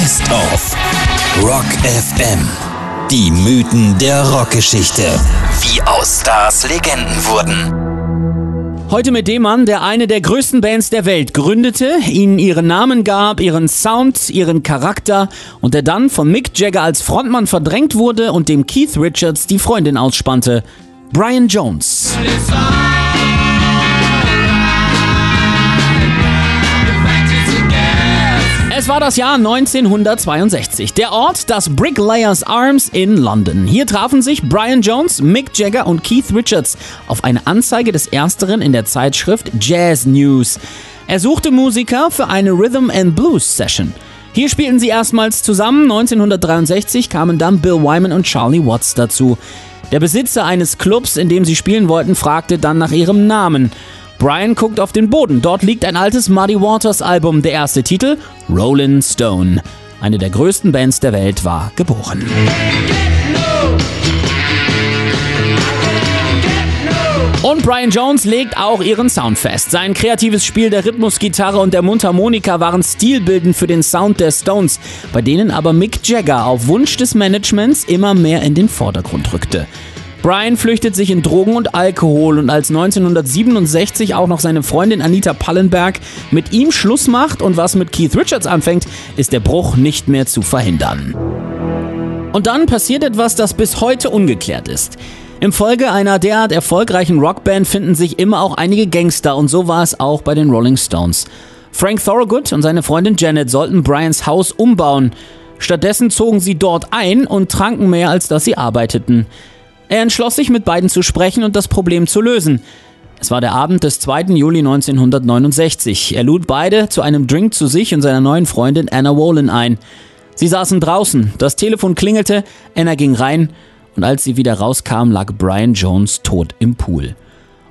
Best of Rock FM. Die Mythen der Rockgeschichte. Wie aus Stars Legenden wurden. Heute mit dem Mann, der eine der größten Bands der Welt gründete, ihnen ihren Namen gab, ihren Sound, ihren Charakter und der dann von Mick Jagger als Frontmann verdrängt wurde und dem Keith Richards die Freundin ausspannte. Brian Jones. Es war das Jahr 1962. Der Ort, das Bricklayers Arms in London. Hier trafen sich Brian Jones, Mick Jagger und Keith Richards auf eine Anzeige des Ersteren in der Zeitschrift Jazz News. Er suchte Musiker für eine Rhythm and Blues Session. Hier spielten sie erstmals zusammen. 1963 kamen dann Bill Wyman und Charlie Watts dazu. Der Besitzer eines Clubs, in dem sie spielen wollten, fragte dann nach ihrem Namen. Brian guckt auf den Boden. Dort liegt ein altes Muddy Waters Album. Der erste Titel, Rolling Stone. Eine der größten Bands der Welt war geboren. Und Brian Jones legt auch ihren Sound fest. Sein kreatives Spiel der Rhythmusgitarre und der Mundharmonika waren stilbildend für den Sound der Stones, bei denen aber Mick Jagger auf Wunsch des Managements immer mehr in den Vordergrund rückte. Brian flüchtet sich in Drogen und Alkohol und als 1967 auch noch seine Freundin Anita Pallenberg mit ihm Schluss macht und was mit Keith Richards anfängt, ist der Bruch nicht mehr zu verhindern. Und dann passiert etwas, das bis heute ungeklärt ist. Im Folge einer derart erfolgreichen Rockband finden sich immer auch einige Gangster und so war es auch bei den Rolling Stones. Frank Thorogood und seine Freundin Janet sollten Brians Haus umbauen. Stattdessen zogen sie dort ein und tranken mehr, als dass sie arbeiteten. Er entschloss sich, mit beiden zu sprechen und das Problem zu lösen. Es war der Abend des 2. Juli 1969. Er lud beide zu einem Drink zu sich und seiner neuen Freundin Anna Wolin ein. Sie saßen draußen, das Telefon klingelte, Anna ging rein und als sie wieder rauskam, lag Brian Jones tot im Pool.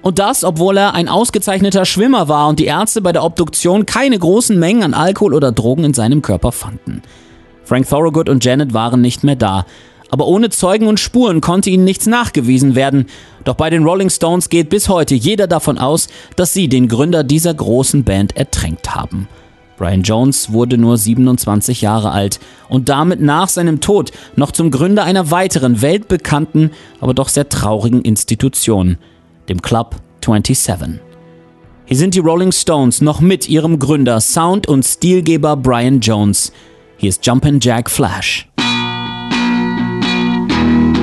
Und das, obwohl er ein ausgezeichneter Schwimmer war und die Ärzte bei der Obduktion keine großen Mengen an Alkohol oder Drogen in seinem Körper fanden. Frank Thorogood und Janet waren nicht mehr da aber ohne Zeugen und Spuren konnte ihnen nichts nachgewiesen werden. Doch bei den Rolling Stones geht bis heute jeder davon aus, dass sie den Gründer dieser großen Band ertränkt haben. Brian Jones wurde nur 27 Jahre alt und damit nach seinem Tod noch zum Gründer einer weiteren weltbekannten, aber doch sehr traurigen Institution, dem Club 27. Hier sind die Rolling Stones noch mit ihrem Gründer, Sound- und Stilgeber Brian Jones. Hier ist Jumpin' Jack Flash. Thank you.